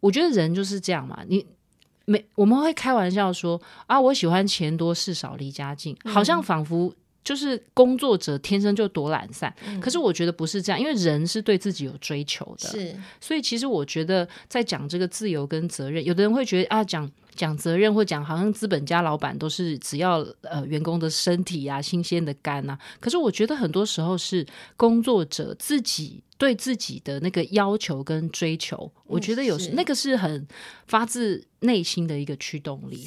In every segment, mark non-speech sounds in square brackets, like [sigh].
我觉得人就是这样嘛，你没我们会开玩笑说啊，我喜欢钱多事少离家近，嗯、好像仿佛。就是工作者天生就多懒散，嗯，可是我觉得不是这样，因为人是对自己有追求的，是，所以其实我觉得在讲这个自由跟责任，有的人会觉得啊，讲讲责任或讲好像资本家老板都是只要呃员工的身体啊、新鲜的肝啊，可是我觉得很多时候是工作者自己对自己的那个要求跟追求，嗯，我觉得有时那个是很发自内心的一个驱动力。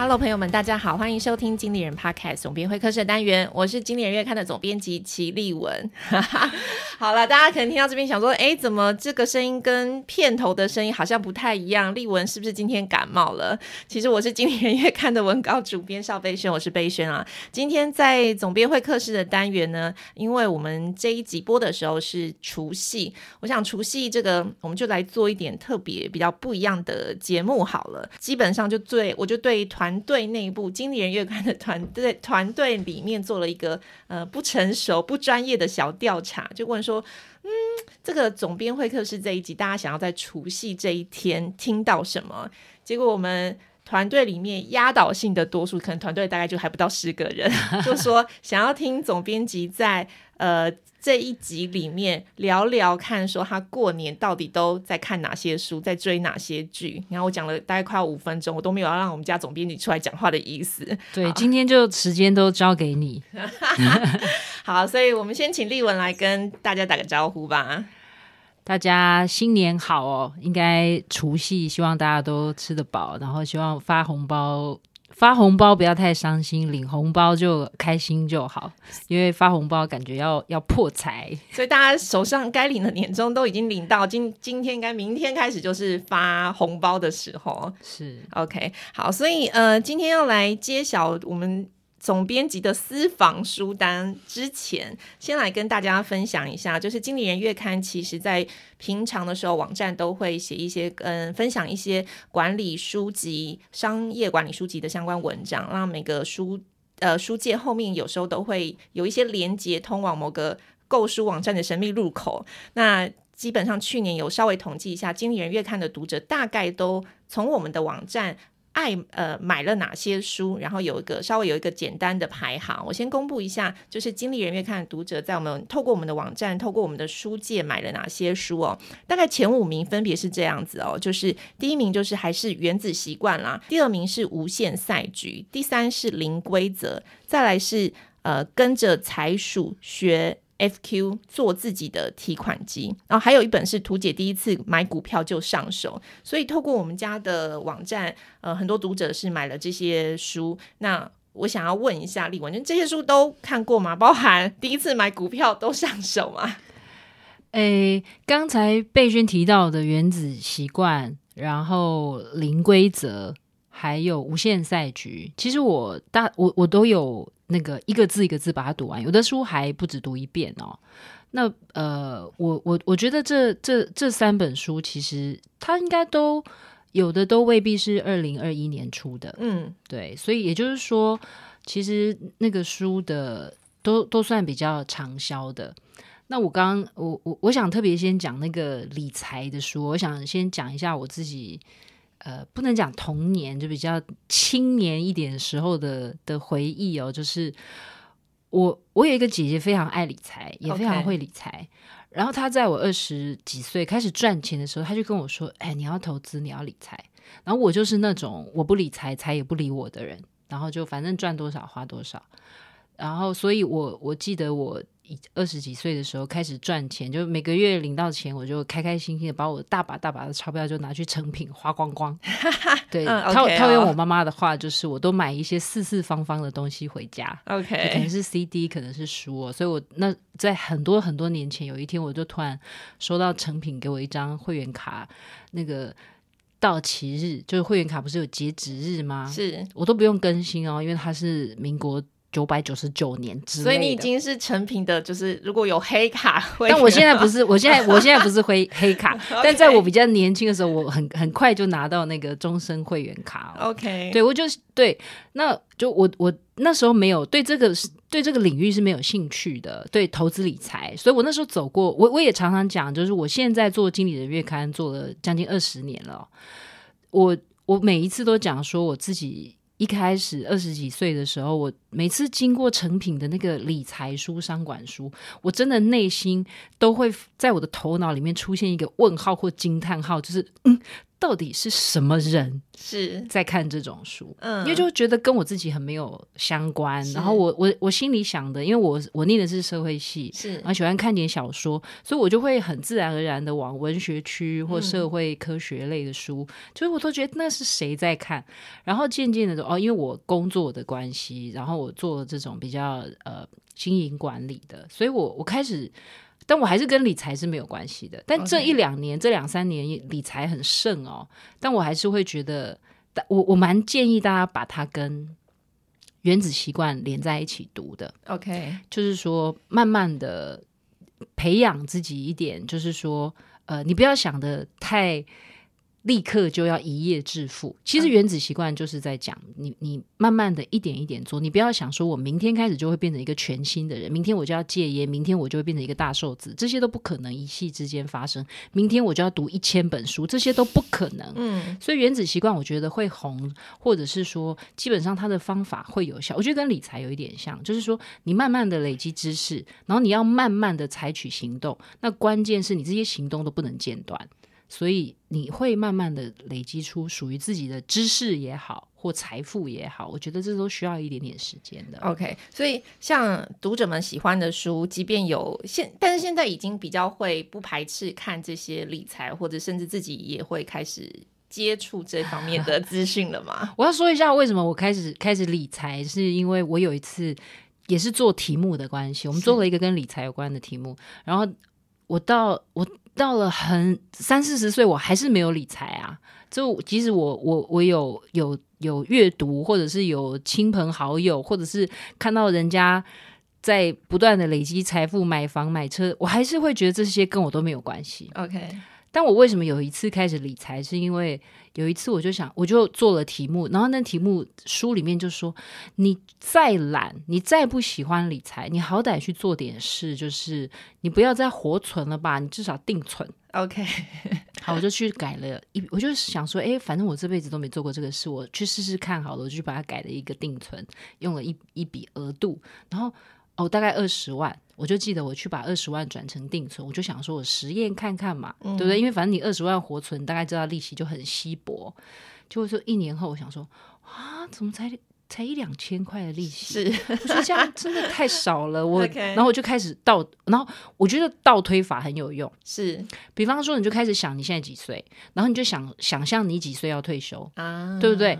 Hello，朋友们，大家好，欢迎收听经理人 Podcast 总编会客室的单元。我是经理人月刊的总编辑齐丽文。[laughs] 好了，大家可能听到这边想说，哎，怎么这个声音跟片头的声音好像不太一样？丽文是不是今天感冒了？其实我是经理人月刊的文稿主编邵贝轩，我是贝轩啊。今天在总编会客室的单元呢，因为我们这一集播的时候是除夕，我想除夕这个我们就来做一点特别比较不一样的节目好了。基本上就对我就对团。团队内部经理人月刊的团队团队里面做了一个呃不成熟不专业的小调查，就问说，嗯，这个总编会客室这一集，大家想要在除夕这一天听到什么？结果我们团队里面压倒性的多数，可能团队大概就还不到十个人，[laughs] 就说想要听总编辑在呃。这一集里面聊聊看，说他过年到底都在看哪些书，在追哪些剧。然后我讲了大概快要五分钟，我都没有要让我们家总编辑出来讲话的意思。对，今天就时间都交给你。好，所以我们先请丽文来跟大家打个招呼吧。大家新年好哦！应该除夕，希望大家都吃得饱，然后希望发红包。发红包不要太伤心，领红包就开心就好。[laughs] 因为发红包感觉要要破财，[laughs] 所以大家手上该领的年终都已经领到，今今天应该明天开始就是发红包的时候。是 OK，好，所以呃，今天要来揭晓我们。总编辑的私房书单之前，先来跟大家分享一下，就是经理人月刊，其实在平常的时候，网站都会写一些嗯，分享一些管理书籍、商业管理书籍的相关文章，让每个书呃书界后面有时候都会有一些连接通往某个购书网站的神秘入口。那基本上去年有稍微统计一下，经理人月刊的读者大概都从我们的网站。爱呃买了哪些书，然后有一个稍微有一个简单的排行。我先公布一下，就是经理人月刊的读者在我们透过我们的网站，透过我们的书界买了哪些书哦。大概前五名分别是这样子哦，就是第一名就是还是原子习惯啦，第二名是无限赛局，第三是零规则，再来是呃跟着财鼠学。FQ 做自己的提款机，然后还有一本是图解第一次买股票就上手，所以透过我们家的网站，呃，很多读者是买了这些书。那我想要问一下丽文，就这些书都看过吗？包含第一次买股票都上手吗？诶，刚才贝萱提到的原子习惯，然后零规则，还有无限赛局，其实我大我我都有。那个一个字一个字把它读完，有的书还不止读一遍哦。那呃，我我我觉得这这这三本书其实它应该都有的都未必是二零二一年出的，嗯，对，所以也就是说，其实那个书的都都算比较畅销的。那我刚我我我想特别先讲那个理财的书，我想先讲一下我自己。呃，不能讲童年，就比较青年一点时候的的回忆哦。就是我，我有一个姐姐非常爱理财，也非常会理财。然后她在我二十几岁开始赚钱的时候，她就跟我说：“哎，你要投资，你要理财。”然后我就是那种我不理财，财也不理我的人。然后就反正赚多少花多少。然后，所以我我记得我。二十几岁的时候开始赚钱，就每个月领到钱，我就开开心心的把我大把大把的钞票就拿去成品花光光。[laughs] 对，套套用我妈妈的话，就是我都买一些四四方方的东西回家。OK，可能是 CD，可能是书、哦。所以我那在很多很多年前，有一天我就突然收到成品给我一张会员卡，那个到期日就是会员卡不是有截止日吗？是我都不用更新哦，因为它是民国。九百九十九年之类的，所以你已经是成品的，就是如果有黑卡，但我现在不是，我现在我现在不是黑 [laughs] 黑卡，但在我比较年轻的时候，我很很快就拿到那个终身会员卡。OK，对我就是对，那就我我那时候没有对这个对这个领域是没有兴趣的，对投资理财，所以我那时候走过，我我也常常讲，就是我现在做经理人月刊做了将近二十年了，我我每一次都讲说我自己。一开始二十几岁的时候，我每次经过成品的那个理财书、商管书，我真的内心都会在我的头脑里面出现一个问号或惊叹号，就是嗯。到底是什么人是在看这种书？嗯，因为就觉得跟我自己很没有相关。然后我我我心里想的，因为我我念的是社会系，是然后喜欢看点小说，所以我就会很自然而然的往文学区或社会科学类的书，嗯、就是我都觉得那是谁在看。然后渐渐的哦，因为我工作的关系，然后我做了这种比较呃经营管理的，所以我我开始。但我还是跟理财是没有关系的。但这一两年.这两三年理财很盛哦。但我还是会觉得，我我蛮建议大家把它跟《原子习惯》连在一起读的。OK，就是说慢慢的培养自己一点，就是说，呃，你不要想的太。立刻就要一夜致富。其实原子习惯就是在讲你，你慢慢的一点一点做。你不要想说我明天开始就会变成一个全新的人，明天我就要戒烟，明天我就会变成一个大瘦子，这些都不可能一夕之间发生。明天我就要读一千本书，这些都不可能。嗯，所以原子习惯我觉得会红，或者是说基本上它的方法会有效。我觉得跟理财有一点像，就是说你慢慢的累积知识，然后你要慢慢的采取行动。那关键是你这些行动都不能间断。所以你会慢慢的累积出属于自己的知识也好，或财富也好，我觉得这都需要一点点时间的。OK，所以像读者们喜欢的书，即便有现，但是现在已经比较会不排斥看这些理财，或者甚至自己也会开始接触这方面的资讯了吗？[laughs] 我要说一下为什么我开始开始理财，是因为我有一次也是做题目的关系，我们做了一个跟理财有关的题目，然后我到我。到了很三四十岁，我还是没有理财啊！就即使我我我有有有阅读，或者是有亲朋好友，或者是看到人家在不断的累积财富、买房买车，我还是会觉得这些跟我都没有关系。OK。但我为什么有一次开始理财？是因为有一次我就想，我就做了题目，然后那题目书里面就说：你再懒，你再不喜欢理财，你好歹去做点事，就是你不要再活存了吧，你至少定存。OK，[laughs] 好，我就去改了一，我就想说，哎，反正我这辈子都没做过这个事，我去试试看好了，我就把它改了一个定存，用了一一笔额度，然后哦，大概二十万。我就记得我去把二十万转成定存，我就想说我实验看看嘛，嗯、对不对？因为反正你二十万活存，大概知道利息就很稀薄。就会说一年后，我想说啊，怎么才才一两千块的利息？是，我觉得这样真的太少了。我，[laughs] 然后我就开始倒，然后我觉得倒推法很有用。是，比方说你就开始想你现在几岁，然后你就想想象你几岁要退休啊，对不对？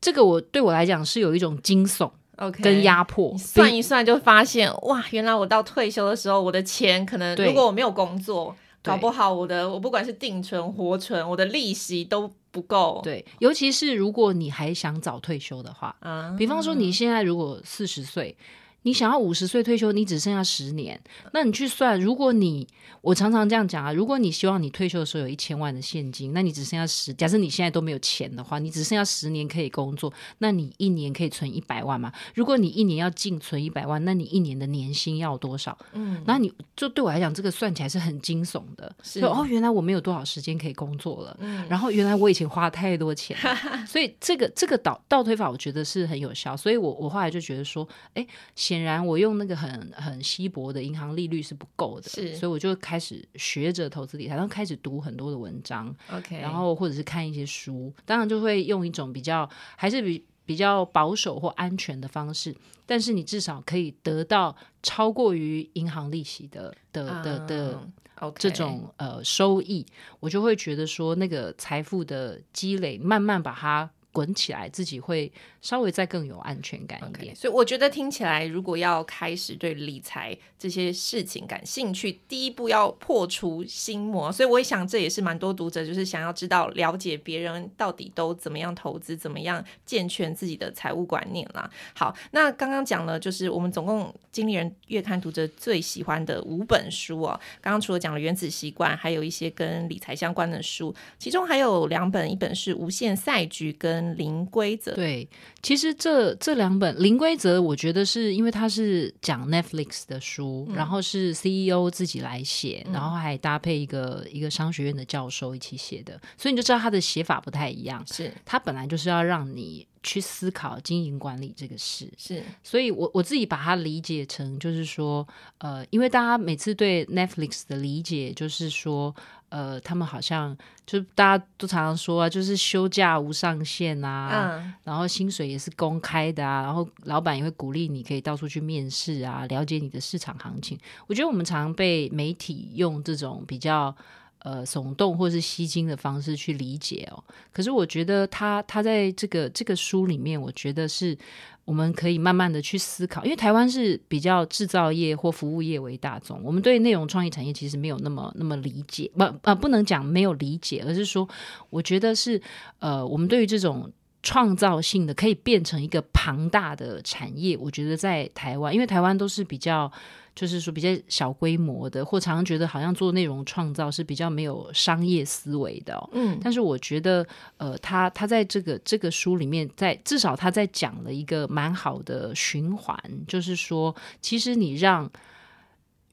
这个我对我来讲是有一种惊悚。OK，跟压迫算一算，就发现哇，原来我到退休的时候，我的钱可能如果我没有工作，搞不好我的我不管是定存、活存，我的利息都不够。对，尤其是如果你还想早退休的话，啊，比方说你现在如果四十岁。你想要五十岁退休，你只剩下十年，那你去算，如果你我常常这样讲啊，如果你希望你退休的时候有一千万的现金，那你只剩下十，假设你现在都没有钱的话，你只剩下十年可以工作，那你一年可以存一百万吗？如果你一年要净存一百万，那你一年的年薪要多少？嗯，那你就对我来讲，这个算起来是很惊悚的。是哦，原来我没有多少时间可以工作了。嗯，然后原来我以前花太多钱，[laughs] 所以这个这个倒倒推法，我觉得是很有效。所以我我后来就觉得说，哎。显然，我用那个很很稀薄的银行利率是不够的，是，所以我就开始学着投资理财，然后开始读很多的文章，OK，然后或者是看一些书，当然就会用一种比较还是比比较保守或安全的方式，但是你至少可以得到超过于银行利息的的的的这种呃收益，我就会觉得说那个财富的积累慢慢把它。滚起来，自己会稍微再更有安全感一点。Okay, 所以我觉得听起来，如果要开始对理财这些事情感兴趣，第一步要破除心魔。所以我也想，这也是蛮多读者就是想要知道、了解别人到底都怎么样投资，怎么样健全自己的财务观念啦。好，那刚刚讲了，就是我们总共经理人月刊读者最喜欢的五本书哦。刚刚除了讲了《原子习惯》，还有一些跟理财相关的书，其中还有两本，一本是《无限赛局》跟《零规则》。对，其实这这两本《零规则》，我觉得是因为它是讲 Netflix 的书，嗯、然后是 CEO 自己来写，然后还搭配一个一个商学院的教授一起写的，所以你就知道他的写法不太一样。是，他本来就是要让你。去思考经营管理这个事是，所以我我自己把它理解成就是说，呃，因为大家每次对 Netflix 的理解就是说，呃，他们好像就大家都常常说啊，就是休假无上限啊，嗯，然后薪水也是公开的啊，然后老板也会鼓励你可以到处去面试啊，了解你的市场行情。我觉得我们常常被媒体用这种比较。呃，耸动或是吸睛的方式去理解哦。可是我觉得他他在这个这个书里面，我觉得是我们可以慢慢的去思考，因为台湾是比较制造业或服务业为大宗，我们对内容创意产业其实没有那么那么理解，不呃不能讲没有理解，而是说我觉得是呃我们对于这种。创造性的可以变成一个庞大的产业，我觉得在台湾，因为台湾都是比较，就是说比较小规模的，或常常觉得好像做内容创造是比较没有商业思维的哦。嗯，但是我觉得，呃，他他在这个这个书里面在，在至少他在讲了一个蛮好的循环，就是说，其实你让。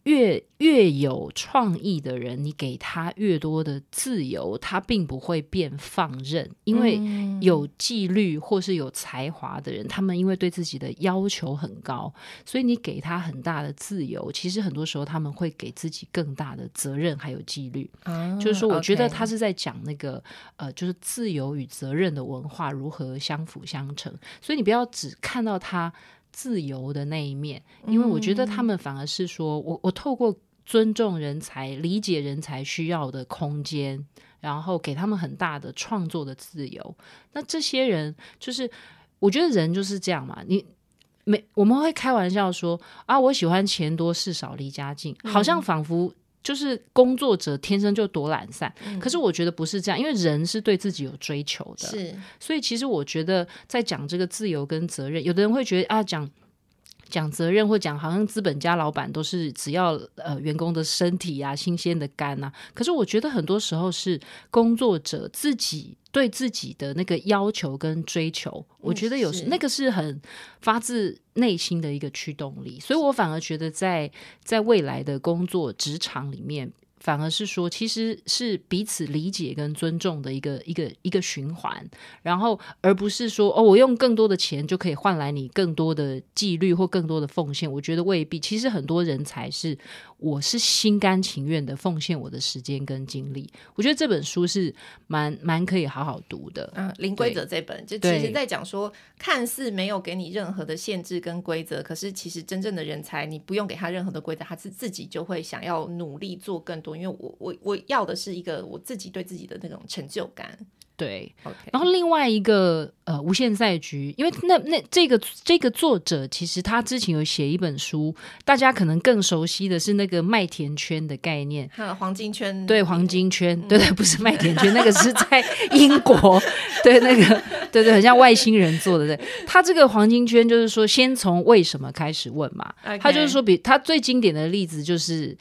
越越有创意的人，你给他越多的自由，他并不会变放任。因为有纪律或是有才华的人，他们因为对自己的要求很高，所以你给他很大的自由，其实很多时候他们会给自己更大的责任还有纪律。啊，就是说，我觉得他是在讲那个呃，就是自由与责任的文化如何相辅相成。所以你不要只看到他。自由的那一面，因为我觉得他们反而是说，我我透过尊重人才、理解人才需要的空间，然后给他们很大的创作的自由。那这些人就是，我觉得人就是这样嘛。你没我们会开玩笑说啊，我喜欢钱多事少离家近，好像仿佛。就是工作者天生就多懒散，嗯，可是我觉得不是这样，因为人是对自己有追求的，是，所以其实我觉得在讲这个自由跟责任，有的人会觉得啊，讲讲责任或讲好像资本家老板都是只要呃员工的身体啊、新鲜的肝啊，可是我觉得很多时候是工作者自己。对自己的那个要求跟追求，我觉得有时那个是很发自内心的一个驱动力，所以我反而觉得在在未来的工作职场里面。反而是说，其实是彼此理解跟尊重的一个一个一个循环，然后而不是说哦，我用更多的钱就可以换来你更多的纪律或更多的奉献。我觉得未必。其实很多人才是，我是心甘情愿的奉献我的时间跟精力。我觉得这本书是蛮蛮可以好好读的。嗯，零规则这本就其实在讲说，看似没有给你任何的限制跟规则，可是其实真正的人才，你不用给他任何的规则，他是自己就会想要努力做更多。因为我我我要的是一个我自己对自己的那种成就感，对。然后另外一个呃无限赛局，因为那那这个这个作者其实他之前有写一本书，大家可能更熟悉的是那个麦田圈的概念，还有黄金圈，对黄金圈，嗯、对对，不是麦田圈，那个是在英国，对那个对对，很像外星人做的。对，他这个黄金圈就是说，先从为什么开始问嘛。他就是说，比他最经典的例子就是。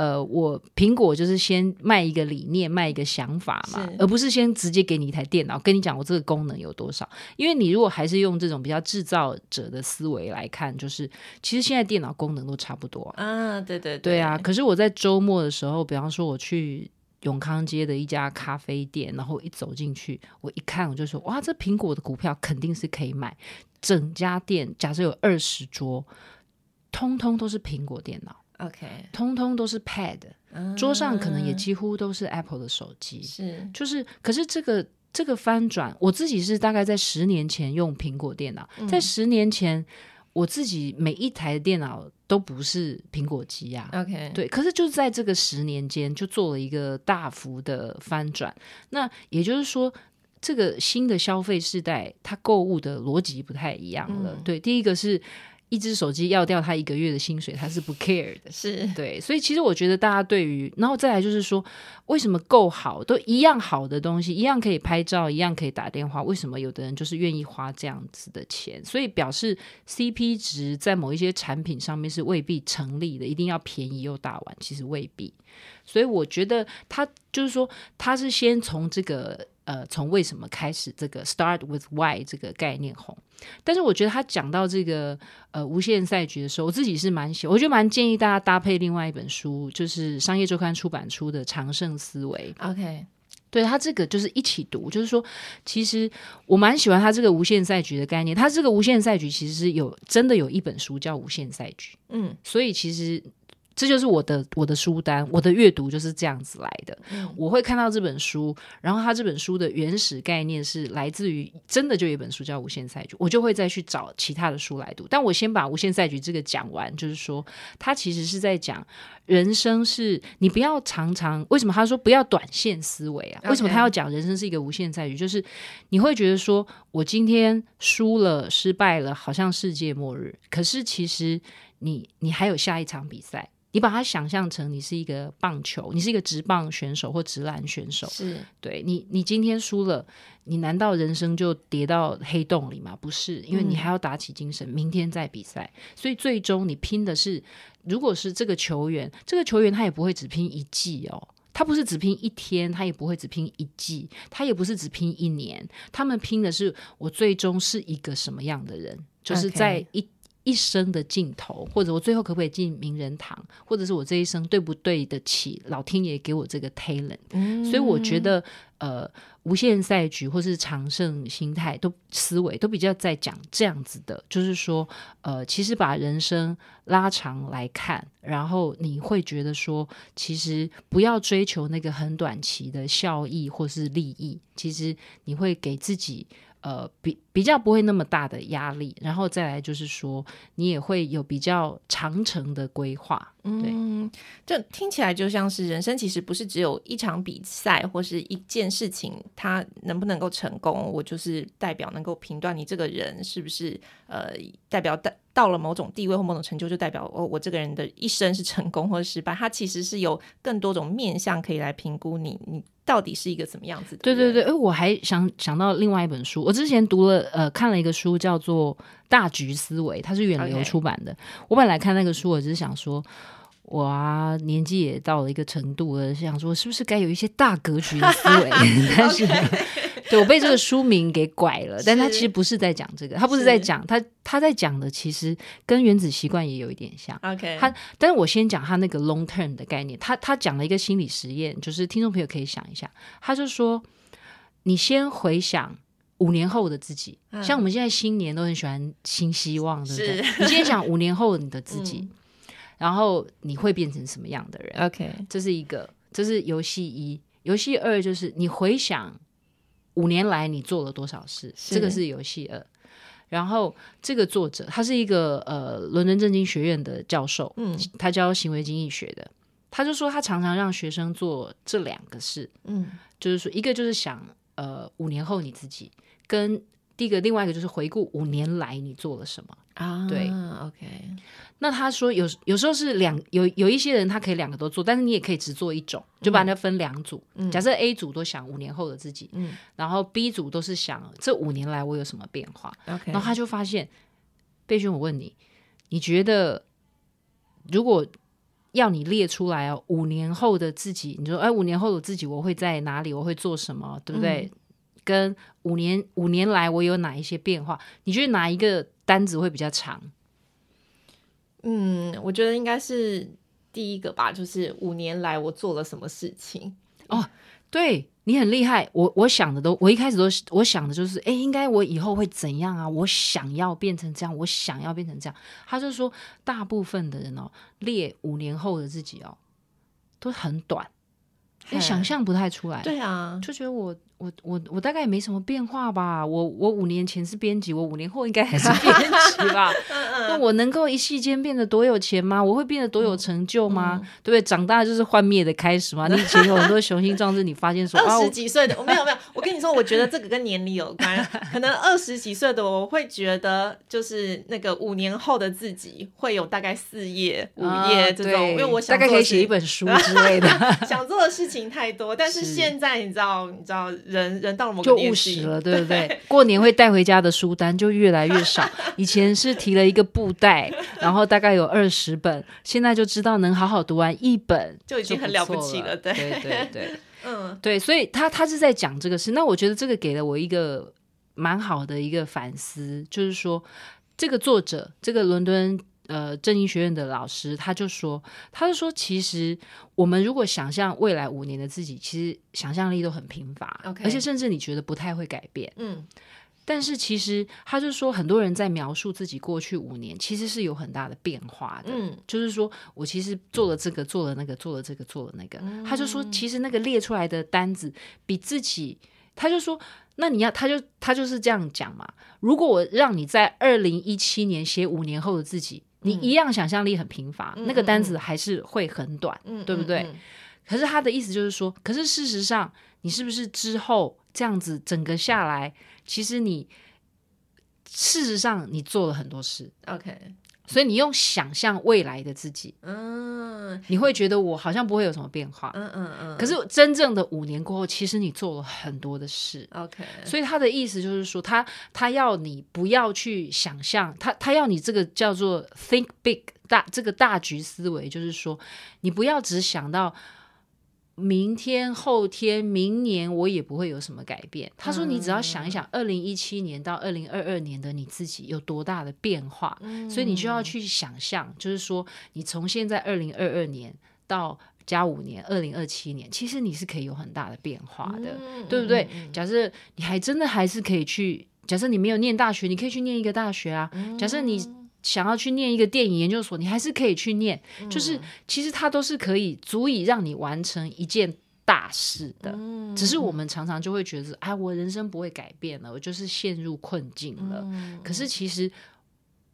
呃，我苹果就是先卖一个理念，卖一个想法嘛，而不是先直接给你一台电脑，跟你讲我这个功能有多少。因为你如果还是用这种比较制造者的思维来看，就是其实现在电脑功能都差不多啊。对对对，对啊。可是我在周末的时候，比方说我去永康街的一家咖啡店，然后一走进去，我一看我就说，哇，这苹果的股票肯定是可以买。整家店假设有二十桌，通通都是苹果电脑。OK，通通都是 Pad，桌上可能也几乎都是 Apple 的手机，是，就是，可是这个这个翻转，我自己是大概在十年前用苹果电脑，嗯、在十年前我自己每一台电脑都不是苹果机啊，OK，对，可是就在这个十年间就做了一个大幅的翻转，那也就是说。这个新的消费时代，它购物的逻辑不太一样了。嗯、对，第一个是。一只手机要掉他一个月的薪水，他是不 care 的，是对，所以其实我觉得大家对于，然后再来就是说，为什么够好，都一样好的东西，一样可以拍照，一样可以打电话，为什么有的人就是愿意花这样子的钱？所以表示 CP 值在某一些产品上面是未必成立的，一定要便宜又大碗，其实未必。所以我觉得他就是说，他是先从这个。呃，从为什么开始这个 start with why 这个概念红，但是我觉得他讲到这个呃无限赛局的时候，我自己是蛮喜欢，我觉得蛮建议大家搭配另外一本书，就是商业周刊出版出的《长胜思维》。OK，对他这个就是一起读，就是说，其实我蛮喜欢他这个无限赛局的概念。他这个无限赛局其实是有真的有一本书叫《无限赛局》，嗯，所以其实。这就是我的我的书单，我的阅读就是这样子来的。嗯、我会看到这本书，然后他这本书的原始概念是来自于真的就有一本书叫《无限赛局》，我就会再去找其他的书来读。但我先把《无限赛局》这个讲完，就是说，他其实是在讲人生是你不要常常为什么他说不要短线思维啊？为什么他要讲人生是一个无限赛局？就是你会觉得说我今天输了、失败了，好像世界末日。可是其实你你还有下一场比赛。你把它想象成你是一个棒球，你是一个直棒选手或直篮选手，是对你，你今天输了，你难道人生就跌到黑洞里吗？不是，因为你还要打起精神，嗯、明天再比赛。所以最终你拼的是，如果是这个球员，这个球员他也不会只拼一季哦，他不是只拼一天，他也不会只拼一季，他也不是只拼一年，他们拼的是我最终是一个什么样的人，就是在一。一生的尽头，或者我最后可不可以进名人堂，或者是我这一生对不对得起老天爷给我这个 talent？嗯，所以我觉得，呃，无限赛局或是长胜心态都思维都比较在讲这样子的，就是说，呃，其实把人生拉长来看，然后你会觉得说，其实不要追求那个很短期的效益或是利益，其实你会给自己。呃，比比较不会那么大的压力，然后再来就是说，你也会有比较长程的规划。对，嗯，就听起来就像是人生其实不是只有一场比赛或是一件事情，它能不能够成功，我就是代表能够评断你这个人是不是呃，代表到到了某种地位或某种成就，就代表哦，我这个人的一生是成功或者失败。它其实是有更多种面向可以来评估你，你。到底是一个怎么样子的？对对对，哎，我还想想到另外一本书，我之前读了呃看了一个书，叫做《大局思维》，它是远流出版的。我本来看那个书，我只是想说，我啊年纪也到了一个程度了，想说是不是该有一些大格局的思维？[laughs] 但是。对，我被这个书名给拐了，但他其实不是在讲这个，他不是在讲他他在讲的，其实跟原子习惯也有一点像。OK，他，但是我先讲他那个 long term 的概念，他他讲了一个心理实验，就是听众朋友可以想一下，他就说，你先回想五年后的自己，嗯、像我们现在新年都很喜欢新希望，对不对？你先想五年后你的自己，嗯、然后你会变成什么样的人？OK，这是一个，这是游戏一，游戏二就是你回想。五年来你做了多少事？这个是游戏二。然后这个作者他是一个呃伦敦政经学院的教授，嗯，他教行为经济学的。他就说他常常让学生做这两个事，嗯，就是说一个就是想呃五年后你自己，跟第一个另外一个就是回顾五年来你做了什么啊？对，OK。那他说有有时候是两有有一些人他可以两个都做，但是你也可以只做一种，就把它分两组。嗯、假设 A 组都想五年后的自己，嗯、然后 B 组都是想这五年来我有什么变化。然后他就发现，贝轩，我问你，你觉得如果要你列出来哦，五年后的自己，你说哎，五年后的自己我会在哪里？我会做什么？对不对？嗯、跟五年五年来我有哪一些变化？你觉得哪一个单子会比较长？嗯，我觉得应该是第一个吧，就是五年来我做了什么事情哦。对，你很厉害，我我想的都，我一开始都我想的就是，哎，应该我以后会怎样啊？我想要变成这样，我想要变成这样。他就说，大部分的人哦，列五年后的自己哦，都很短，因为想象不太出来。对啊，就觉得我。我我我大概也没什么变化吧。我我五年前是编辑，我五年后应该还是 [laughs] 编辑吧。那我能够一夕间变得多有钱吗？我会变得多有成就吗？嗯、对不对？长大就是幻灭的开始嘛？你以前有很多雄心壮志，你发现说 [laughs] 二十几岁的我没有没有。我跟你说，我觉得这个跟年龄有关。[laughs] 可能二十几岁的我会觉得，就是那个五年后的自己会有大概四页五页这种，啊、因为我想大概可以写一本书之类的。[laughs] 想做的事情太多，但是现在你知道，你知道。人人到了某个就务实了，[laughs] 对不对？对，过年会带回家的书单就越来越少。以前是提了一个布袋，然后大概有二十本，现在就知道能好好读完一本就已经很了不起了。对对对对，嗯，对，所以他他是在讲这个事。那我觉得这个给了我一个蛮好的一个反思，就是说这个作者，这个伦敦。呃，正义学院的老师他就说，他就说，其实我们如果想象未来五年的自己，其实想象力都很贫乏.而且甚至你觉得不太会改变。嗯，但是其实他就说，很多人在描述自己过去五年，其实是有很大的变化的。嗯，就是说我其实做了这个，做了那个，做了这个，做了那个。嗯，他就说，其实那个列出来的单子比自己，他就说。那你要，他就他就是这样讲嘛。如果我让你在二零一七年写五年后的自己，嗯、你一样想象力很贫乏，嗯、那个单子还是会很短，嗯、对不对？可是他的意思就是说，可是事实上，你是不是之后这样子整个下来，其实你事实上你做了很多事。OK。所以你用想象未来的自己，嗯，你会觉得我好像不会有什么变化，嗯嗯嗯。可是真正的五年过后，其实你做了很多的事，OK。所以他的意思就是说，他他要你不要去想象，他他要你这个叫做 think big 大这个大局思维，就是说你不要只想到。明天、后天、明年，我也不会有什么改变。他说：“你只要想一想，二零一七年到二零二二年的你自己有多大的变化，嗯、所以你就要去想象，就是说，你从现在二零二二年到加五年，二零二七年，其实你是可以有很大的变化的，嗯、对不对？嗯、假设你还真的还是可以去，假设你没有念大学，你可以去念一个大学啊。嗯、假设你。”想要去念一个电影研究所，你还是可以去念。嗯、就是其实它都是可以足以让你完成一件大事的。嗯、只是我们常常就会觉得，哎，我人生不会改变了，我就是陷入困境了。嗯、可是其实。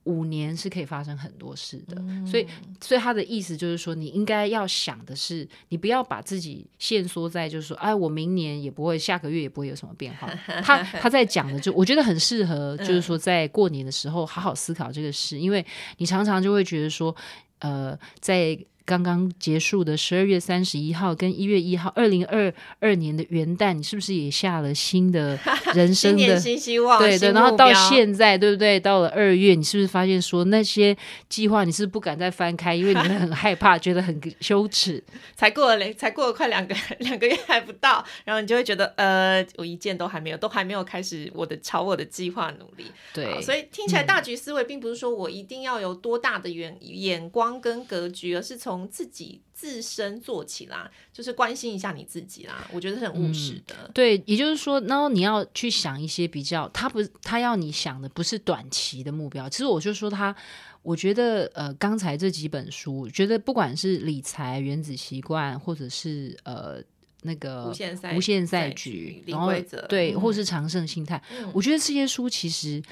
五年是可以发生很多事的，嗯、所以，所以他的意思就是说，你应该要想的是，你不要把自己限缩在，就是说，哎，我明年也不会，下个月也不会有什么变化。[laughs] 他他在讲的就，我觉得很适合，就是说，在过年的时候好好思考这个事，嗯、因为你常常就会觉得说，呃，在。刚刚结束的十二月三十一号跟一月一号，二零二二年的元旦，你是不是也下了新的 [laughs] 人生的新希望？对对，然后到现在，对不对？到了二月，你是不是发现说那些计划你是不，敢再翻开，因为你们很害怕，[laughs] 觉得很羞耻。才过了才过了快两个 [laughs] 两个月还不到，然后你就会觉得呃，我一件都还没有，都还没有开始我的朝我的计划努力。对，所以听起来大局思维并不是说我一定要有多大的眼眼光跟格局，而是从从自己自身做起啦，就是关心一下你自己啦。我觉得是很务实的。嗯，对，也就是说，然后你要去想一些比较，他不，他要你想的不是短期的目标。其实我就说他，我觉得呃，刚才这几本书，我觉得不管是理财、原子习惯，或者是呃那个无限赛无限赛局，然后对，嗯、或是长胜心态，嗯、我觉得这些书其实。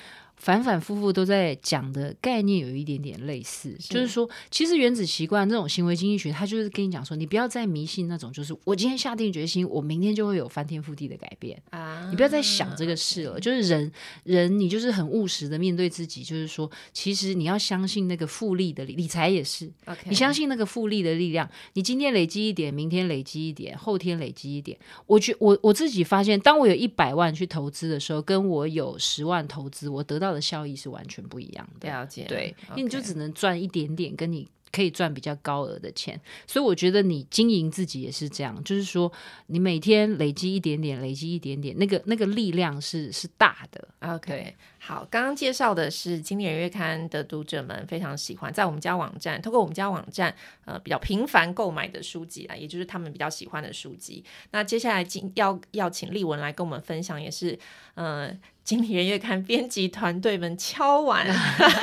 反反复复都在讲的概念有一点点类似，是就是说，其实原子习惯这种行为经济学，它就是跟你讲说，你不要再迷信那种，就是我今天下定决心，我明天就会有翻天覆地的改变啊！你不要再想这个事了。就是人，人你就是很务实的面对自己，就是说，其实你要相信那个复利的理理财也是.你相信那个复利的力量。你今天累积一点，明天累积一点，后天累积一点。我觉我我自己发现，当我有一百万去投资的时候，跟我有十万投资，我得到的效益是完全不一样的，了解。对，因为你就只能赚一点点，跟你可以赚比较高额的钱，所以我觉得你经营自己也是这样，就是说你每天累积一点点，累积一点点，那个那个力量是是大的。OK。好，刚刚介绍的是《经理人月刊》的读者们非常喜欢，在我们家网站，透过我们家网站，呃，比较频繁购买的书籍啊，也就是他们比较喜欢的书籍。那接下来今要要请丽文来跟我们分享，也是呃经理人月刊编辑团队们敲碗，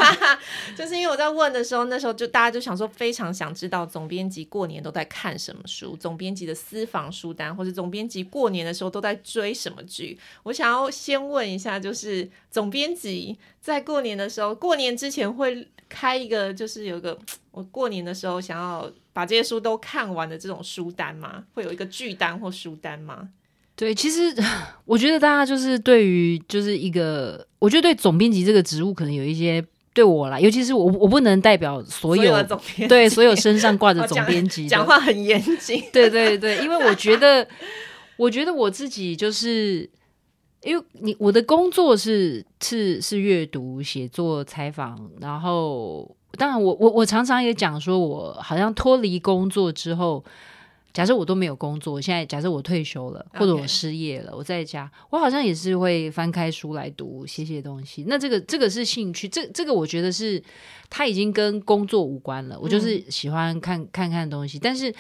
[laughs] 就是因为我在问的时候，那时候就大家就想说，非常想知道总编辑过年都在看什么书，总编辑的私房书单，或者总编辑过年的时候都在追什么剧。我想要先问一下，就是总编辑在过年的时候，过年之前会开一个，就是有一个我过年的时候想要把这些书都看完的这种书单吗？会有一个剧单或书单吗？对，其实我觉得大家就是对于就是一个，我觉得对总编辑这个职务可能有一些对我来，尤其是我我不能代表所有，对所有身上挂着总编辑讲，讲话很严谨，对对对，因为我觉得我觉得我自己就是因为你我的工作是是是阅读、写作、采访，然后当然我我我常常也讲说，我好像脱离工作之后。假设我都没有工作，现在假设我退休了，或者我失业了.我在家，我好像也是会翻开书来读，写写东西。那这个这个是兴趣，这这个我觉得是它已经跟工作无关了。我就是喜欢看看看东西，但是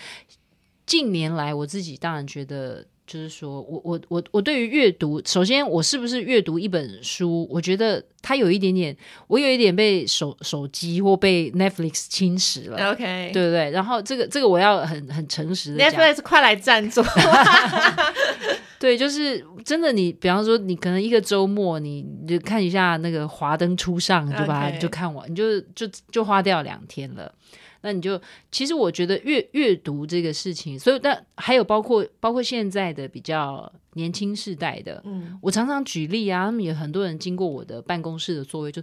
近年来我自己当然觉得。就是说，我我我我对于阅读，首先我是不是阅读一本书，我觉得它有一点点，我有一点被手手机或被 Netflix 侵蚀了。OK，对不对？然后这个这个我要很很诚实的讲，Netflix 快来赞助。[laughs] [laughs] 对，就是真的你，你比方说，你可能一个周末，你就看一下那个《华灯初上》，就把它就看完，你就就就花掉两天了。那你就其实我觉得阅阅读这个事情，所以但还有包括包括现在的比较年轻世代的，嗯，我常常举例啊，他们有很多人经过我的办公室的座位，就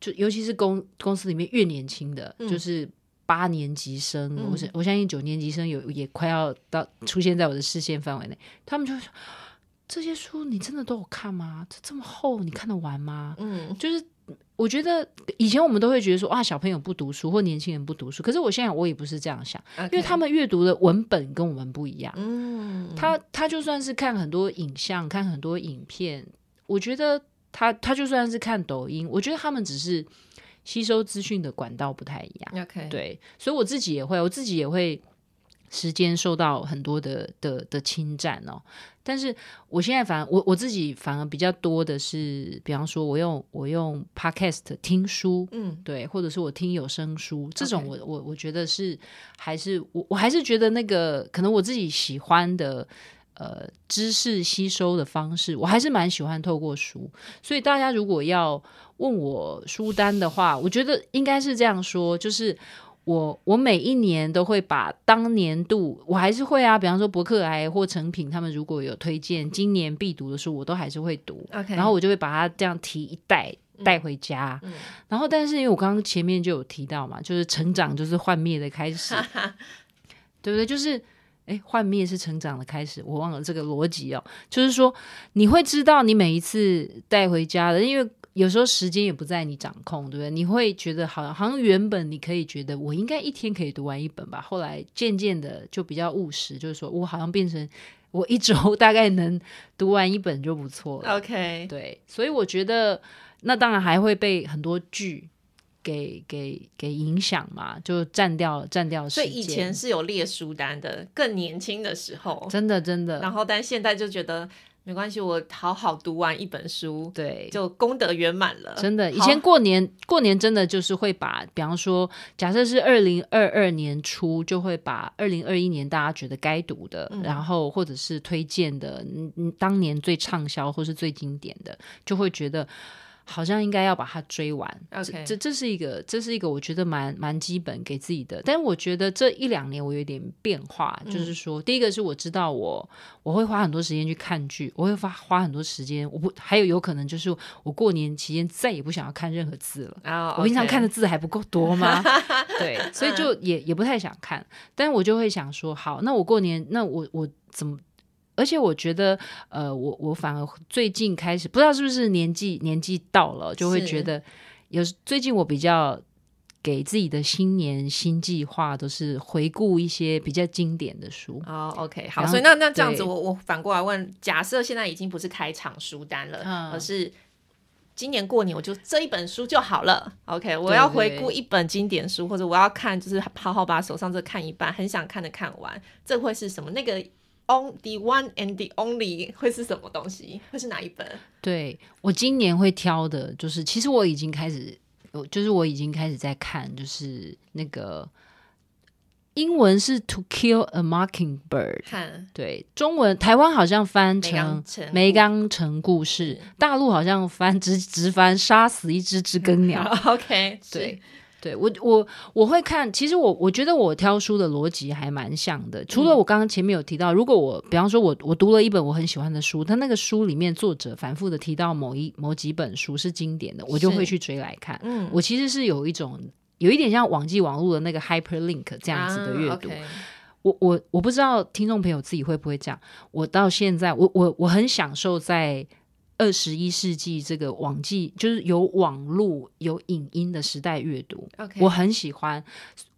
就尤其是公公司里面越年轻的，嗯、就是八年级生，嗯、我想我相信九年级生有也快要到出现在我的视线范围内，他们就会说这些书你真的都有看吗？这这么厚，你看得完吗？嗯，就是。我觉得以前我们都会觉得说哇，小朋友不读书或年轻人不读书，可是我现在我也不是这样想，Okay. 因为他们阅读的文本跟我们不一样。嗯，他他就算是看很多影像，看很多影片，我觉得他他就算是看抖音，我觉得他们只是吸收资讯的管道不太一样。OK，对，所以我自己也会，我自己也会。时间受到很多的的的侵占哦，但是我现在反而我我自己反而比较多的是，比方说我用我用 podcast 听书，嗯，对，或者是我听有声书这种我，我我我觉得是还是我我还是觉得那个可能我自己喜欢的呃知识吸收的方式，我还是蛮喜欢透过书。所以大家如果要问我书单的话，我觉得应该是这样说，就是。我我每一年都会把当年度我还是会啊，比方说博客来或成品他们如果有推荐今年必读的书，我都还是会读。然后我就会把它这样提一袋带回家。然后，但是因为我刚刚前面就有提到嘛，就是成长就是幻灭的开始，对不对？就是哎，幻灭是成长的开始，我忘了这个逻辑哦。就是说你会知道你每一次带回家的，因为。有时候时间也不在你掌控，对不对？你会觉得好像好像原本你可以觉得我应该一天可以读完一本吧，后来渐渐的就比较务实，就是说我好像变成我一周大概能读完一本就不错了。[laughs] OK，对，所以我觉得那当然还会被很多剧给给给影响嘛，就占掉占掉时间。所以以前是有列书单的，更年轻的时候，真的真的。然后但现在就觉得。没关系，我好好读完一本书，对，就功德圆满了。真的，以前过年过年真的就是会把，比方说，假设是二零二二年初，就会把二零二一年大家觉得该读的，嗯、然后或者是推荐的，嗯嗯，当年最畅销或是最经典的，就会觉得。好像应该要把它追完.这这是一个，这是一个我觉得蛮蛮基本给自己的。但我觉得这一两年我有点变化，嗯、就是说，第一个是我知道我我会花很多时间去看剧，我会花花很多时间，我不还有有可能就是我过年期间再也不想要看任何字了。Oh. 我平常看的字还不够多吗？[laughs] 对，所以就也也不太想看。但是我就会想说，好，那我过年那我我怎么？而且我觉得，呃，我我反而最近开始，不知道是不是年纪年纪到了，就会觉得有最近我比较给自己的新年新计划，都是回顾一些比较经典的书。哦，OK，好，所以那那这样子我，我我反过来问，假设现在已经不是开场书单了，嗯、而是今年过年我就这一本书就好了。OK，我要回顾一本经典书，对对或者我要看，就是好好把手上这看一半，很想看的看完，这会是什么？那个。On the one and the only 会是什么东西？会是哪一本？对，我今年会挑的，就是其实我已经开始，就是我已经开始在看，就是那个。英文是 To Kill a Mockingbird，看对，中文台湾好像翻成《梅冈城故事》，大陆好像翻直直翻杀死一只知 [laughs] 更鸟。OK，对，对我我我会看，其实我我觉得我挑书的逻辑还蛮像的，除了我刚刚前面有提到，如果我比方说我我读了一本我很喜欢的书，它那个书里面作者反复的提到某一某几本书是经典的，我就会去追来看。嗯，我其实是有一种。有一点像网际网络的那个 hyperlink 这样子的阅读，啊 okay、我我我不知道听众朋友自己会不会这样。我到现在，我我我很享受在二十一世纪这个网际，就是有网络有影音的时代阅读。Okay、我很喜欢，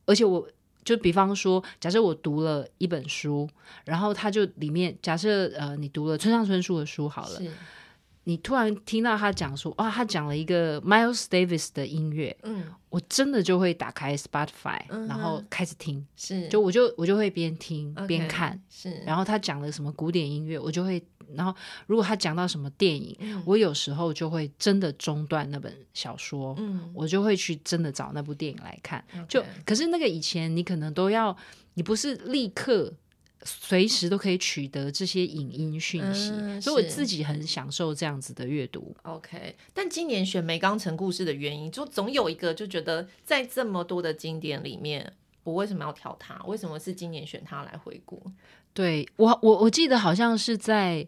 而且我就比方说，假设我读了一本书，然后它就里面假设呃，你读了村上春树的书好了。你突然听到他讲说，哇，他讲了一个 Miles Davis 的音乐，嗯，我真的就会打开 Spotify，嗯、然后开始听，是，就我就我就会边听边看，是，然后他讲了什么古典音乐，我就会，然后如果他讲到什么电影，嗯、我有时候就会真的中断那本小说，嗯，我就会去真的找那部电影来看，嗯、就可是那个以前你可能都要，你不是立刻。随时都可以取得这些影音讯息，嗯，所以我自己很享受这样子的阅读。OK，但今年选《梅冈城故事》的原因，就总有一个就觉得在这么多的经典里面，我为什么要挑它？为什么是今年选它来回顾？对，我，我我记得好像是在。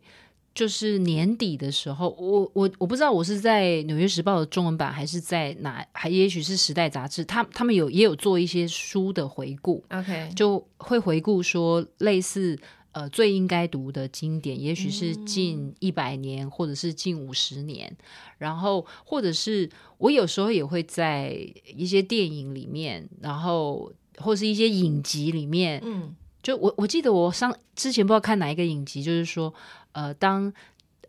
就是年底的时候，我我我不知道我是在《纽约时报》的中文版，还是在哪，还也许是《时代》杂志，他他们有也有做一些书的回顾，OK，就会回顾说类似呃最应该读的经典，也许是近一百年，或者是近五十年，嗯，然后或者是我有时候也会在一些电影里面，然后或是一些影集里面，嗯，就我我记得我上之前不知道看哪一个影集，就是说。呃，当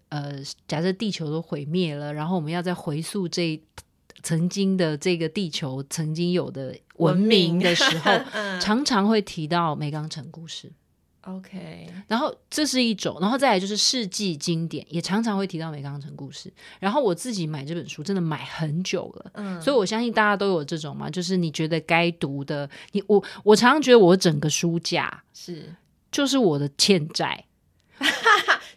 呃，假设地球都毁灭了，然后我们要再回溯这曾经的这个地球曾经有的文明的时候，[laughs] 嗯、常常会提到梅冈城故事。OK，然后这是一种，然后再来就是世纪经典，也常常会提到梅冈城故事。然后我自己买这本书真的买很久了，嗯，所以我相信大家都有这种嘛，就是你觉得该读的，你我我常常觉得我整个书架是就是我的欠债。[laughs]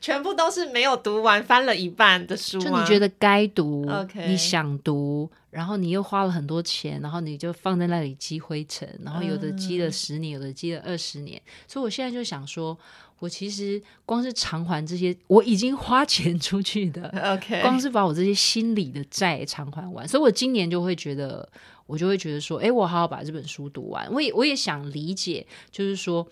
全部都是没有读完，翻了一半的书。就你觉得该读.你想读，然后你又花了很多钱，然后你就放在那里积灰尘，然后有的积了十年，嗯、有的积了二十年。所以我现在就想说，我其实光是偿还这些我已经花钱出去的，[laughs] OK，光是把我这些心理的债偿还完。所以我今年就会觉得，我就会觉得说，哎，我好好把这本书读完。我也我也想理解，就是说。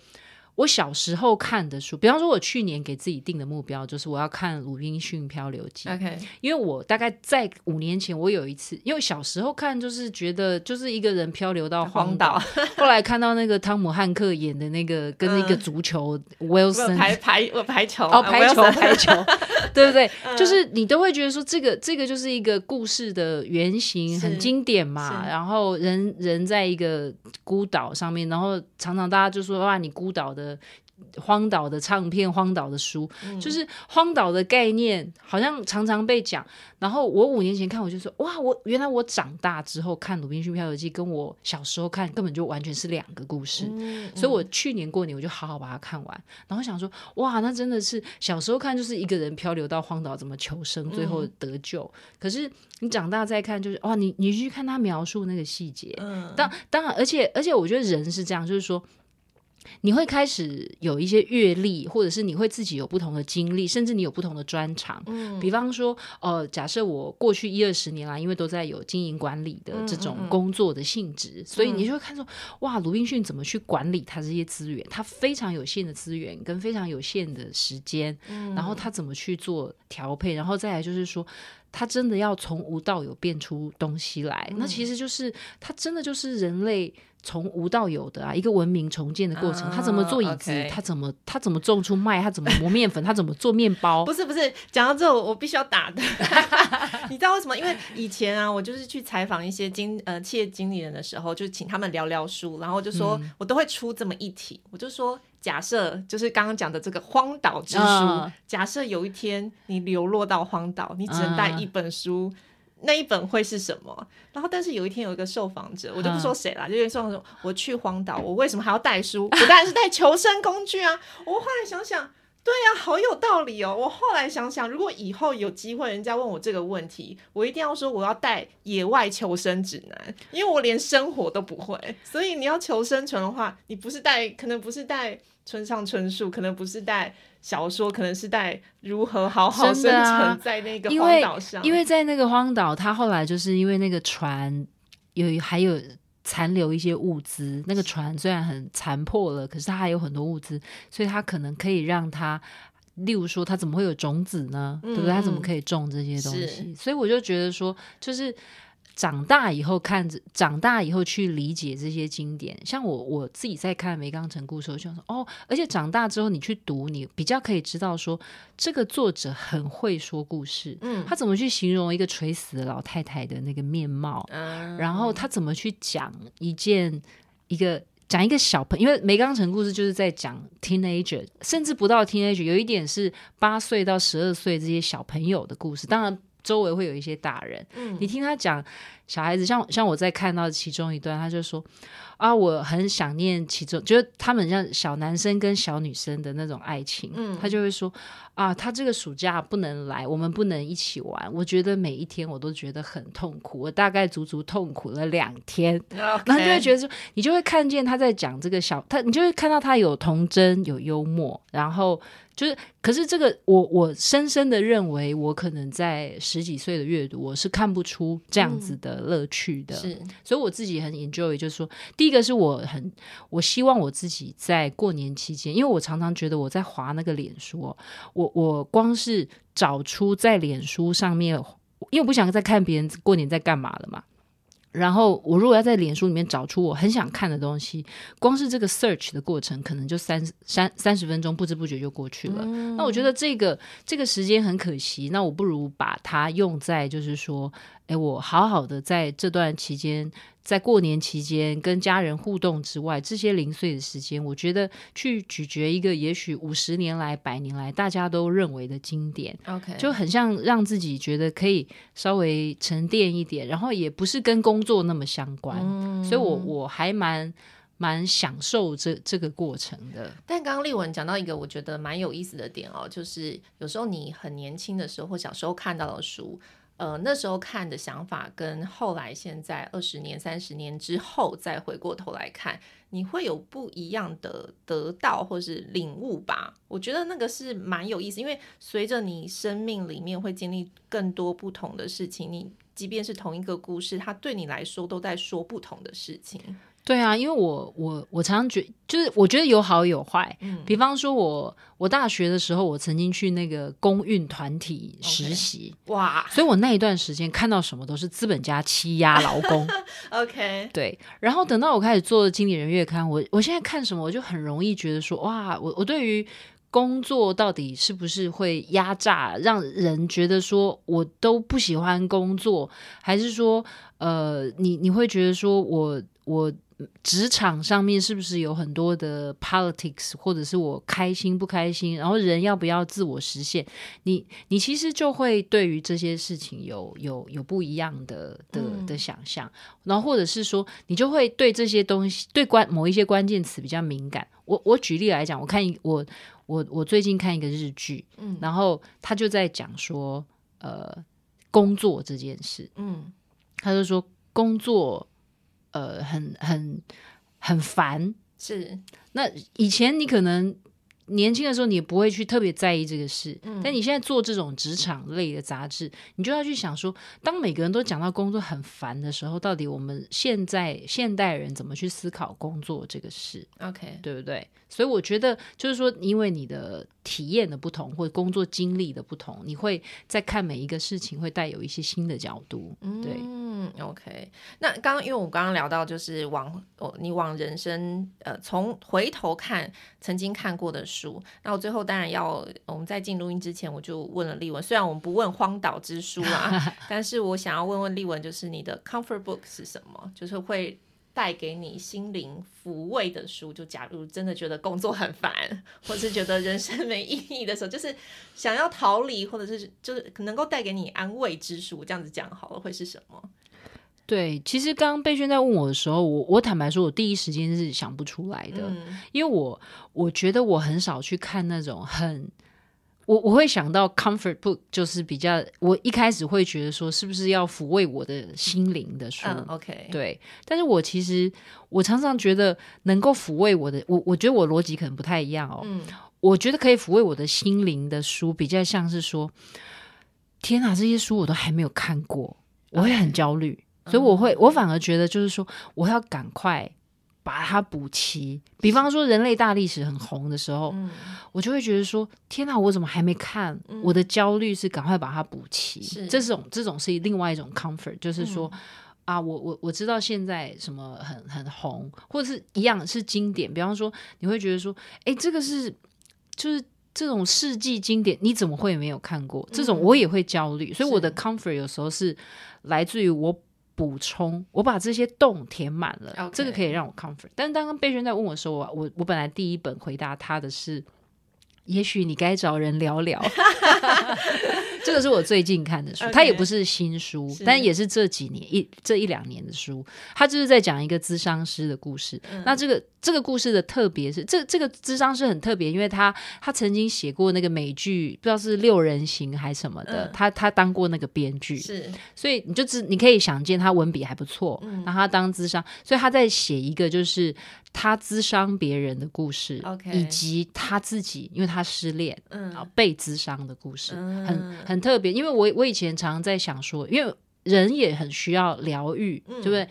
我小时候看的书，比方说，我去年给自己定的目标就是我要看《鲁滨逊漂流记》。OK，因为我大概在五年前，我有一次，因为小时候看就是觉得就是一个人漂流到荒岛，后来看到那个汤姆汉克演的那个跟那个足球 Wilson、嗯、排排我排球哦排球排球，对不对？就是你都会觉得说这个这个就是一个故事的原型，很经典嘛。然后人人在一个孤岛上面，然后常常大家就说哇，你孤岛的。荒岛的唱片，荒岛的书，嗯、就是荒岛的概念，好像常常被讲。然后我五年前看，我就说哇，我原来我长大之后看《鲁滨逊漂流记》，跟我小时候看根本就完全是两个故事。嗯、所以我去年过年我就好好把它看完，然后想说哇，那真的是小时候看就是一个人漂流到荒岛怎么求生，最后得救。嗯、可是你长大再看，就是哇，你你去看他描述那个细节，嗯，当当然，而且而且我觉得人是这样，就是说。你会开始有一些阅历，或者是你会自己有不同的经历，甚至你有不同的专长。嗯，比方说，呃，假设我过去一二十年来，因为都在有经营管理的这种工作的性质，嗯嗯嗯，所以你就会看说，哇，鲁滨逊怎么去管理他这些资源？他非常有限的资源跟非常有限的时间，嗯，然后他怎么去做调配？然后再来就是说，他真的要从无到有变出东西来，嗯，那其实就是他真的就是人类。从无到有的啊，一个文明重建的过程，他怎么做椅子？他怎么他怎么种出麦？他怎么磨面粉？他怎么做面包？不是不是，讲到这我必须要打的。[laughs] 你知道为什么？因为以前啊，我就是去采访一些经呃企业经理人的时候，就请他们聊聊书，然后就说、嗯、我都会出这么一题，我就说假设就是刚刚讲的这个荒岛之书，嗯、假设有一天你流落到荒岛，你只能带一本书。嗯那一本会是什么？然后，但是有一天有一个受访者，我就不说谁了，嗯、就受访者，我去荒岛，我为什么还要带书？[laughs] 我当然是带求生工具啊！我后来想想，对呀、啊，好有道理哦。我后来想想，如果以后有机会，人家问我这个问题，我一定要说我要带野外求生指南，因为我连生活都不会。所以你要求生存的话，你不是带，可能不是带村上春树，可能不是带。小说可能是带如何好好生存在那个荒岛上，啊，因为，因为在那个荒岛，他后来就是因为那个船有还有残留一些物资，那个船虽然很残破了，可是它还有很多物资，所以它可能可以让它，例如说，它怎么会有种子呢？嗯、对不对？它怎么可以种这些东西？所以我就觉得说，就是。长大以后看着，长大以后去理解这些经典，像我我自己在看《梅冈城故事》的时候，就说哦，而且长大之后你去读，你比较可以知道说，这个作者很会说故事，嗯，他怎么去形容一个垂死的老太太的那个面貌，嗯，然后他怎么去讲一件一个讲一个小朋友，因为《梅冈城故事》就是在讲 teenager，甚至不到 teenager，有一点是八岁到十二岁这些小朋友的故事，当然。周围会有一些大人，嗯，你听他讲小孩子，像像我在看到其中一段，他就说啊，我很想念其中，就是他们像小男生跟小女生的那种爱情，嗯，他就会说啊，他这个暑假不能来，我们不能一起玩，我觉得每一天我都觉得很痛苦，我大概足足痛苦了两天，然后.就会觉得说，你就会看见他在讲这个小他，你就会看到他有童真，有幽默，然后。就是，可是这个我我深深的认为，我可能在十几岁的阅读，我是看不出这样子的乐趣的。嗯、是，所以我自己很 enjoy，就是说，第一个是我很，我希望我自己在过年期间，因为我常常觉得我在划那个脸说，我我光是找出在脸书上面，因为我不想再看别人过年在干嘛了嘛。然后我如果要在脸书里面找出我很想看的东西，光是这个 search 的过程，可能就三三三十分钟，不知不觉就过去了。那我觉得这个这个时间很可惜，那我不如把它用在就是说。哎，我好好的在这段期间，在过年期间跟家人互动之外，这些零碎的时间，我觉得去咀嚼一个也许五十年来、百年来大家都认为的经典，OK，就很像让自己觉得可以稍微沉淀一点，然后也不是跟工作那么相关，嗯、所以我我还蛮蛮享受这这个过程的。但刚刚丽文讲到一个我觉得蛮有意思的点哦，就是有时候你很年轻的时候或小时候看到的书。呃，那时候看的想法跟后来现在二十年、三十年之后再回过头来看，你会有不一样的得到或是领悟吧？我觉得那个是蛮有意思，因为随着你生命里面会经历更多不同的事情，你即便是同一个故事，它对你来说都在说不同的事情。对啊，因为我我我常常觉就是我觉得有好有坏。嗯，比方说我我大学的时候，我曾经去那个公运团体实习，哇，所以我那一段时间看到什么都是资本家欺压劳工。[laughs] OK，对。然后等到我开始做经理人月刊，我我现在看什么，我就很容易觉得说，哇，我我对于工作到底是不是会压榨，让人觉得说我都不喜欢工作，还是说，呃，你你会觉得说我我。职场上面是不是有很多的 politics，或者是我开心不开心，然后人要不要自我实现？你你其实就会对于这些事情有有有不一样的的的想象，然后或者是说你就会对这些东西对关某一些关键词比较敏感。我我举例来讲，我看一我我我最近看一个日剧，嗯，然后他就在讲说呃工作这件事，嗯，他就说工作。呃，很很很烦，是。那以前你可能年轻的时候，你也不会去特别在意这个事。嗯。但你现在做这种职场类的杂志，你就要去想说，当每个人都讲到工作很烦的时候，到底我们现在现代人怎么去思考工作这个事？OK，对不对？所以我觉得，就是说，因为你的体验的不同，或者工作经历的不同，你会在看每一个事情，会带有一些新的角度。对，嗯，OK。那刚刚，因为我刚刚聊到，就是往哦，你往人生呃，从回头看曾经看过的书。那我最后当然要，我们在进录音之前，我就问了丽文。虽然我们不问荒岛之书啊，[laughs] 但是我想要问问丽文，就是你的 comfort book 是什么？就是会。带给你心灵抚慰的书。就假如真的觉得工作很烦，[laughs] 或是觉得人生没意义的时候，就是想要逃离，或者是就是能够带给你安慰之书，这样子讲好了，会是什么？对，其实刚刚贝轩在问我的时候，我我坦白说，我第一时间是想不出来的，嗯、因为我我觉得我很少去看那种很，我我会想到 comfort book，就是比较，我一开始会觉得说，是不是要抚慰我的心灵的书、嗯、？OK，对，但是我其实我常常觉得能够抚慰我的，我我觉得我逻辑可能不太一样哦，嗯、我觉得可以抚慰我的心灵的书，比较像是说，天哪，这些书我都还没有看过，我会很焦虑。所以我会，我反而觉得就是说，我要赶快把它补齐。比方说，人类大历史很红的时候，嗯、我就会觉得说，天哪，我怎么还没看？嗯、我的焦虑是赶快把它补齐。是这种这种是另外一种 comfort，就是说、嗯、啊，我我我知道现在什么很很红，或者是一样是经典。比方说，你会觉得说，哎，这个是就是这种世纪经典，你怎么会没有看过？这种我也会焦虑。嗯、所以我的 comfort 有时候是来自于我。补充，我把这些洞填满了.这个可以让我 comfort。但是刚刚贝轩在问我的时候，我我我本来第一本回答他的是。也许你该找人聊聊，[laughs] 这个是我最近看的书，它也不是新书，但也是这几年一这一两年的书。它就是在讲一个咨商师的故事。嗯、那这个这个故事的特别是，这这个咨商师很特别，因为他他曾经写过那个美剧，不知道是六人行还是什么的，嗯、他他当过那个编剧，是，所以你就知你可以想见他文笔还不错。嗯，然后他当咨商，所以他在写一个就是。他咨商别人的故事，Okay. 以及他自己，因为他失恋，嗯，被咨商的故事，很、很很特别。因为我我以前常常在想说，因为人也很需要疗愈，嗯、对不对？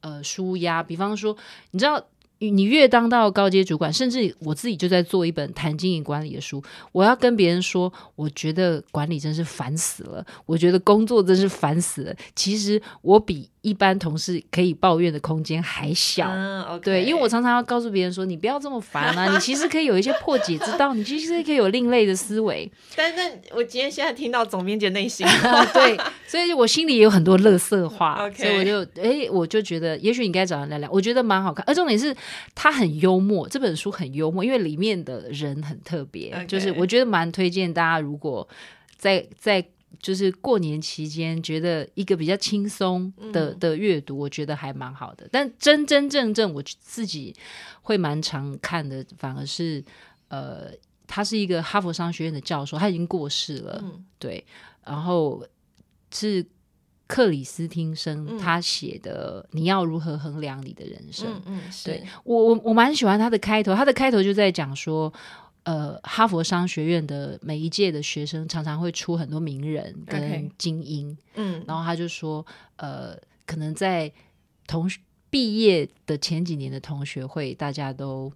呃，舒压。比方说，你知道。你越当到高阶主管，甚至我自己就在做一本谈经营管理的书。我要跟别人说，我觉得管理真是烦死了，我觉得工作真是烦死了。其实我比一般同事可以抱怨的空间还小。嗯 okay、对，因为我常常要告诉别人说，你不要这么烦啊，[laughs] 你其实可以有一些破解之道，你其实可以有另类的思维。但是，我今天现在听到总编辑内心，[laughs] 对，所以我心里也有很多乐色话。所以我就，哎，我就觉得，也许你该找人聊聊。我觉得蛮好看，而重点是。他很幽默，这本书很幽默，因为里面的人很特别就是我觉得蛮推荐大家，如果在在就是过年期间觉得一个比较轻松的、嗯、的阅读，我觉得还蛮好的。但真真正正我自己会蛮常看的，反而是呃，他是一个哈佛商学院的教授，他已经过世了，嗯、对，然后是。克里斯汀生他写的《你要如何衡量你的人生》，嗯，嗯，对我我我蛮喜欢他的开头，他的开头就在讲说，呃，哈佛商学院的每一届的学生常常会出很多名人跟精英，嗯，然后他就说，呃，可能在同学毕业的前几年的同学会，大家都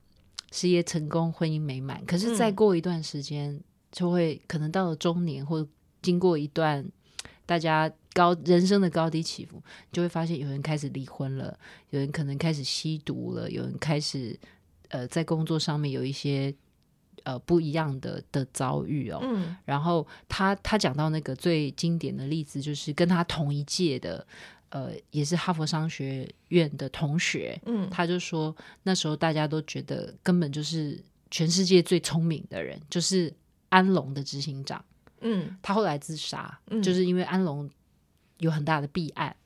事业成功、婚姻美满，可是再过一段时间，就会可能到了中年或经过一段大家。高人生的高低起伏，就会发现有人开始离婚了，有人可能开始吸毒了，有人开始呃在工作上面有一些呃不一样的的遭遇哦。嗯，然后他他讲到那个最经典的例子，就是跟他同一届的呃也是哈佛商学院的同学，嗯，他就说那时候大家都觉得根本就是全世界最聪明的人，就是安龙的执行长，嗯，他后来自杀，嗯，就是因为安龙。有很大的弊案，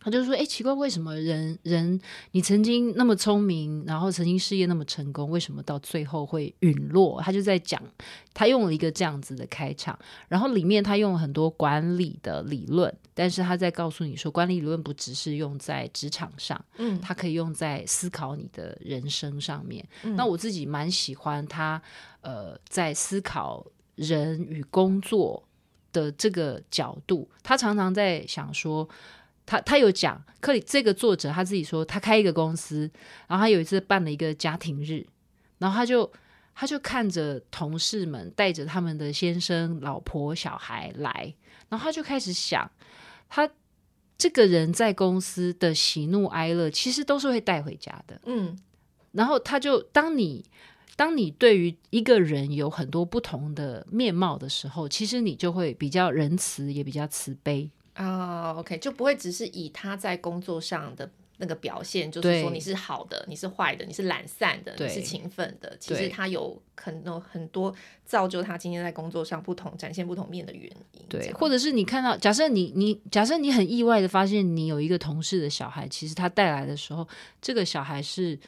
他就说：“哎，奇怪，为什么人人你曾经那么聪明，然后曾经事业那么成功，为什么到最后会陨落？”他就在讲，他用了一个这样子的开场，然后里面他用了很多管理的理论，但是他在告诉你说，管理理论不只是用在职场上，嗯，他可以用在思考你的人生上面。嗯，那我自己蛮喜欢他，呃，在思考人与工作。的这个角度，他常常在想说，他他有讲克里这个作者他自己说，他开一个公司，然后他有一次办了一个家庭日，然后他就他就看着同事们带着他们的先生、老婆、小孩来，然后他就开始想，他这个人在公司的喜怒哀乐，其实都是会带回家的，嗯，然后他就当你。当你对于一个人有很多不同的面貌的时候，其实你就会比较仁慈，也比较慈悲啊。Oh, OK，就不会只是以他在工作上的那个表现，就是说你是好的，你是坏的，你是懒散的，你是勤奋的。其实他有很多很多造就他今天在工作上不同展现不同面的原因。对，或者是你看到，假设你你假设你很意外的发现你有一个同事的小孩，其实他带来的时候，这个小孩是。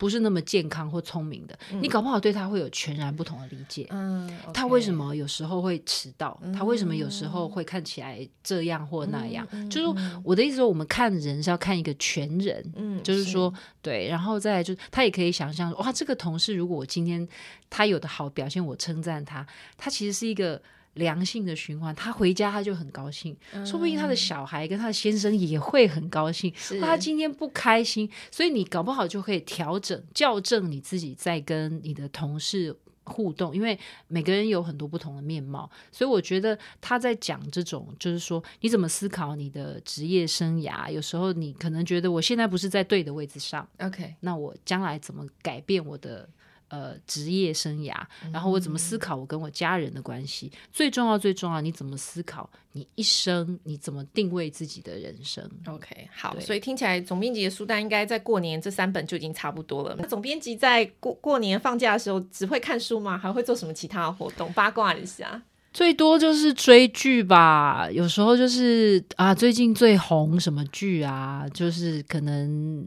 不是那么健康或聪明的，嗯、你搞不好对他会有全然不同的理解。嗯，他为什么有时候会迟到？嗯、他为什么有时候会看起来这样或那样？嗯、就是我的意思说，我们看人是要看一个全人。嗯，就是说，是对，然后再来就是他也可以想象，哇，这个同事如果我今天他有的好表现，我称赞他，他其实是一个。良性的循环，他回家他就很高兴，嗯、说不定他的小孩跟他的先生也会很高兴。是他今天不开心，所以你搞不好就可以调整、校正你自己在跟你的同事互动，因为每个人有很多不同的面貌。所以我觉得他在讲这种，就是说你怎么思考你的职业生涯。有时候你可能觉得我现在不是在对的位置上，OK，那我将来怎么改变我的？呃，职业生涯，然后我怎么思考我跟我家人的关系？嗯、最重要，最重要，你怎么思考你一生？你怎么定位自己的人生？OK，好，所以听起来总编辑的书单应该在过年这三本就已经差不多了。那总编辑在过过年放假的时候只会看书吗？还会做什么其他的活动？八卦一下。最多就是追剧吧，有时候就是啊，最近最红什么剧啊，就是可能。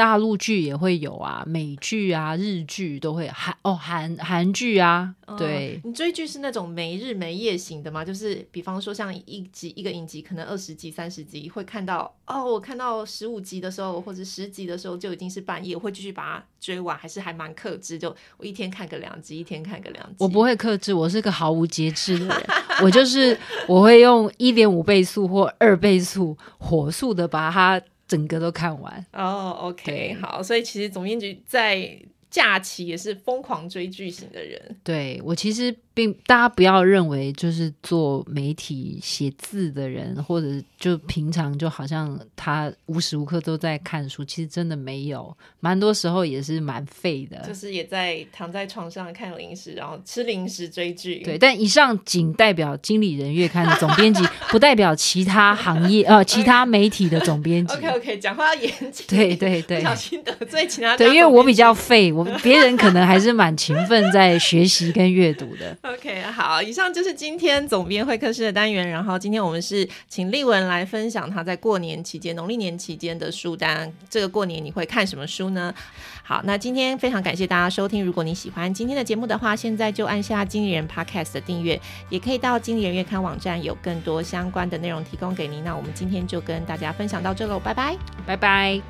大陆剧也会有啊，美剧啊、日剧都会韩哦韩韩剧啊，对。你追剧是那种没日没夜型的吗？就是比方说像一集一个影集，可能二十集、三十集，会看到哦，我看到十五集的时候或者十集的时候就已经是半夜，我会继续把它追完，还是还蛮克制，就我一天看个两集，一天看个两集。我不会克制，我是个毫无节制的人，[laughs] 我就是我会用一点五倍速或二倍速火速的把它。整个都看完哦、oh，OK，好，所以其实总编辑在假期也是疯狂追剧型的人。对，我其实。并大家不要认为就是做媒体写字的人，或者就平常就好像他无时无刻都在看书，其实真的没有，蛮多时候也是蛮废的，就是也在躺在床上看零食，然后吃零食追剧。对，但以上仅代表经理人月刊的总编辑，不代表其他行业呃其他媒体的总编辑。OK OK，[laughs] 讲话要严谨。对对对，不小心得罪其他。对，因为我比较废，我别人可能还是蛮勤奋在学习跟阅读的。[laughs] OK，好，以上就是今天总编会客室的单元。然后今天我们是请丽文来分享她在过年期间、农历年期间的书单。这个过年你会看什么书呢？好，那今天非常感谢大家收听。如果你喜欢今天的节目的话，现在就按下经理人 Podcast 的订阅，也可以到经理人月刊网站有更多相关的内容提供给您。那我们今天就跟大家分享到这喽，拜拜，拜拜。